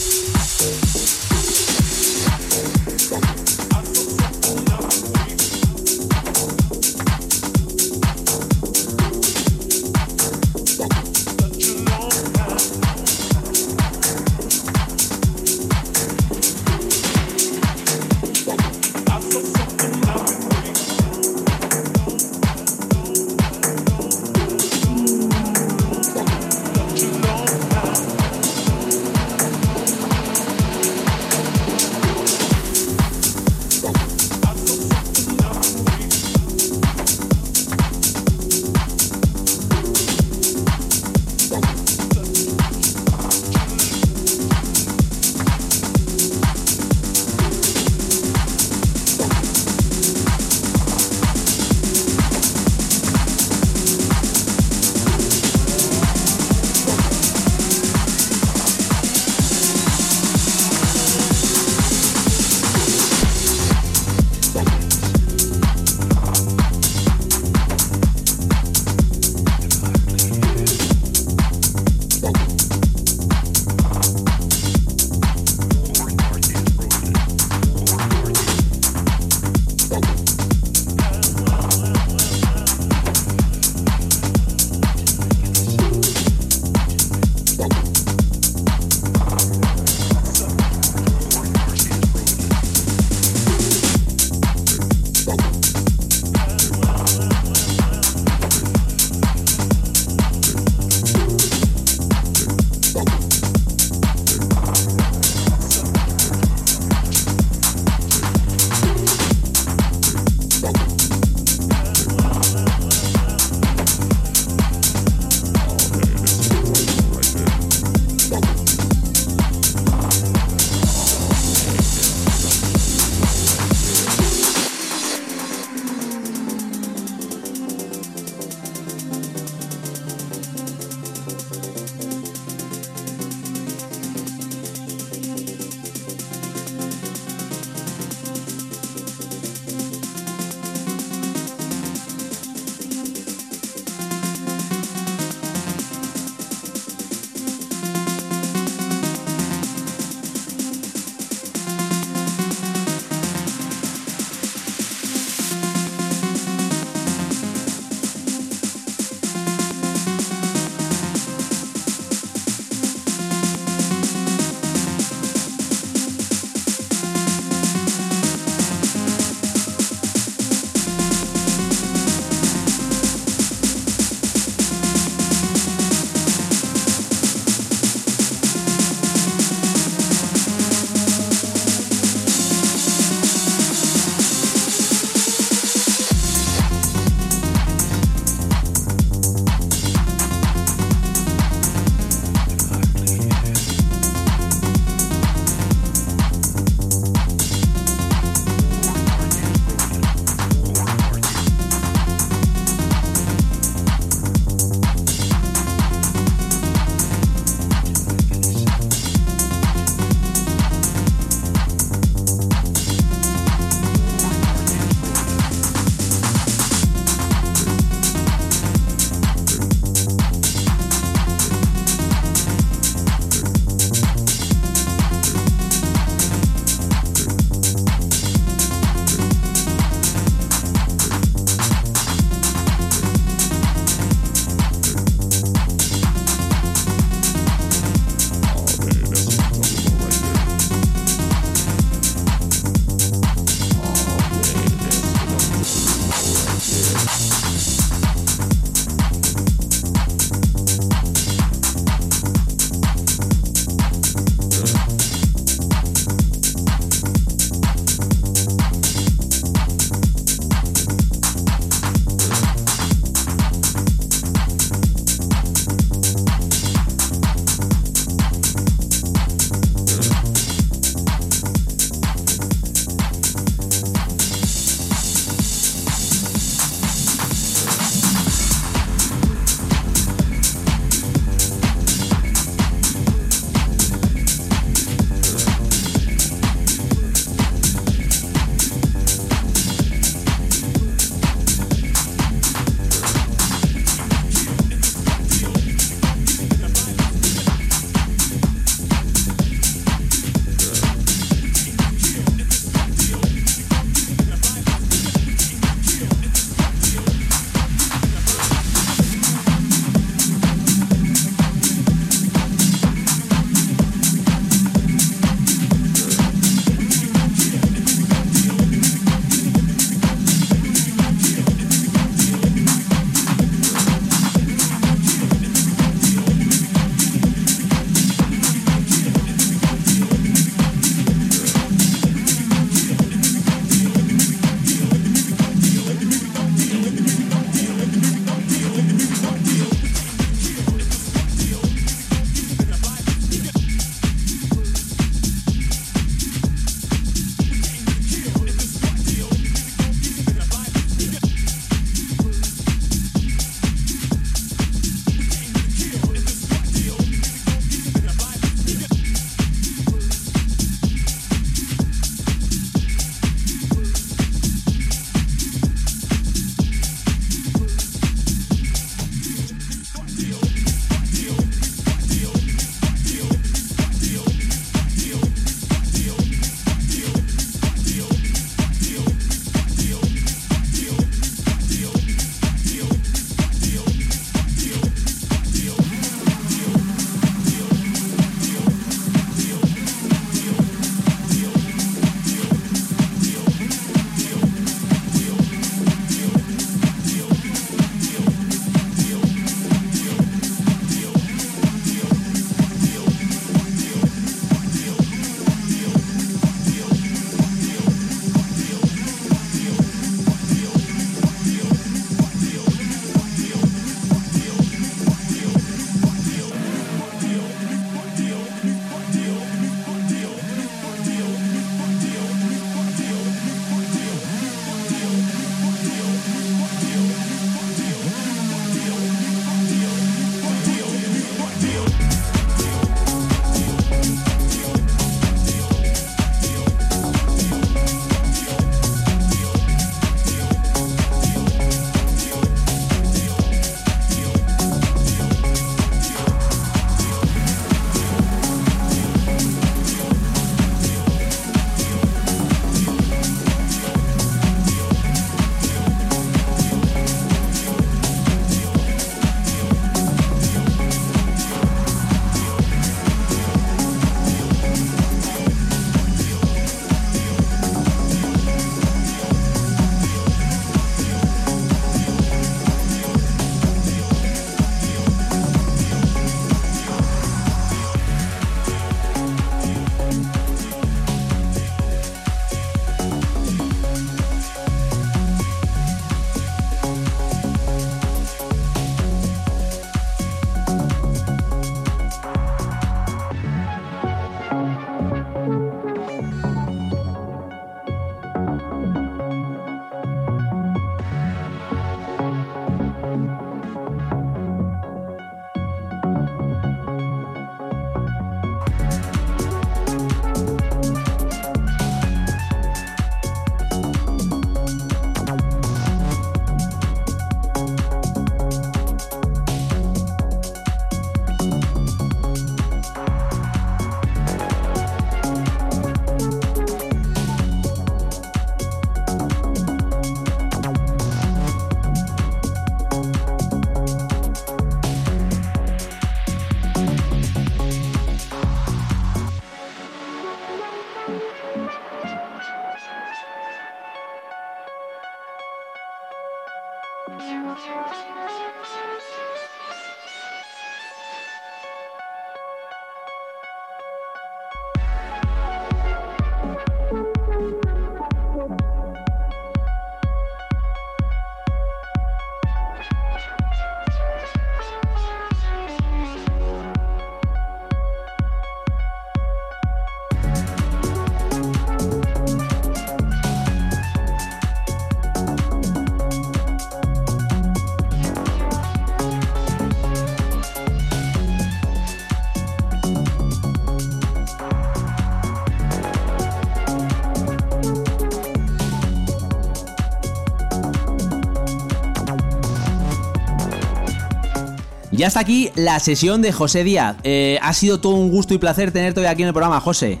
Ya está aquí la sesión de José Díaz. Eh, ha sido todo un gusto y placer tenerte hoy aquí en el programa, José.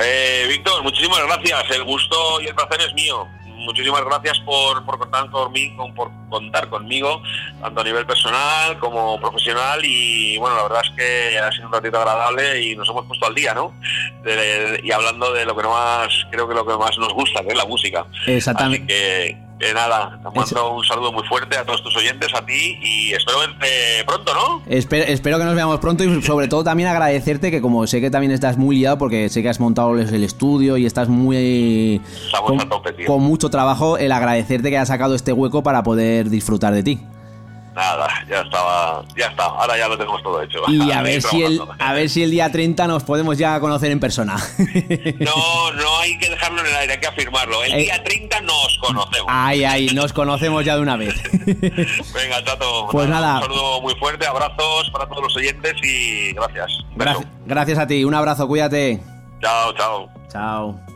Eh, Víctor, muchísimas gracias. El gusto y el placer es mío. Muchísimas gracias por, por contar conmigo, por contar conmigo, tanto a nivel personal como profesional. Y bueno, la verdad es que ha sido un ratito agradable y nos hemos puesto al día, ¿no? De- de- y hablando de lo que más, creo que lo que más nos gusta, que es la música. Exactamente. Así que, que nada, te mando un saludo muy fuerte a todos tus oyentes, a ti y espero verte pronto, ¿no? Espero, espero que nos veamos pronto y sobre todo también agradecerte que como sé que también estás muy liado porque sé que has montado el estudio y estás muy con, a tope, tío. con mucho trabajo, el agradecerte que hayas sacado este hueco para poder disfrutar de ti. Nada, ya estaba, ya está, ahora ya lo tenemos todo hecho. Y a ver si el, a ver si el día 30 nos podemos ya conocer en persona. No, no hay que dejarlo en el aire, hay que afirmarlo. El Eh. día 30 nos conocemos. Ay, ay, nos conocemos ya de una vez. Venga, Tato. Pues nada. Un saludo muy fuerte, abrazos para todos los oyentes y gracias. Gracias, gracias a ti, un abrazo, cuídate. Chao, chao. Chao.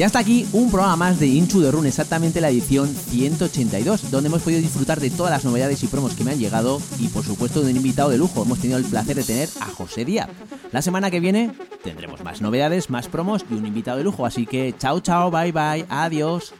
Y hasta aquí un programa más de Inchu de Run, exactamente la edición 182, donde hemos podido disfrutar de todas las novedades y promos que me han llegado y por supuesto de un invitado de lujo. Hemos tenido el placer de tener a José Díaz. La semana que viene tendremos más novedades, más promos y un invitado de lujo. Así que chao, chao, bye, bye, adiós.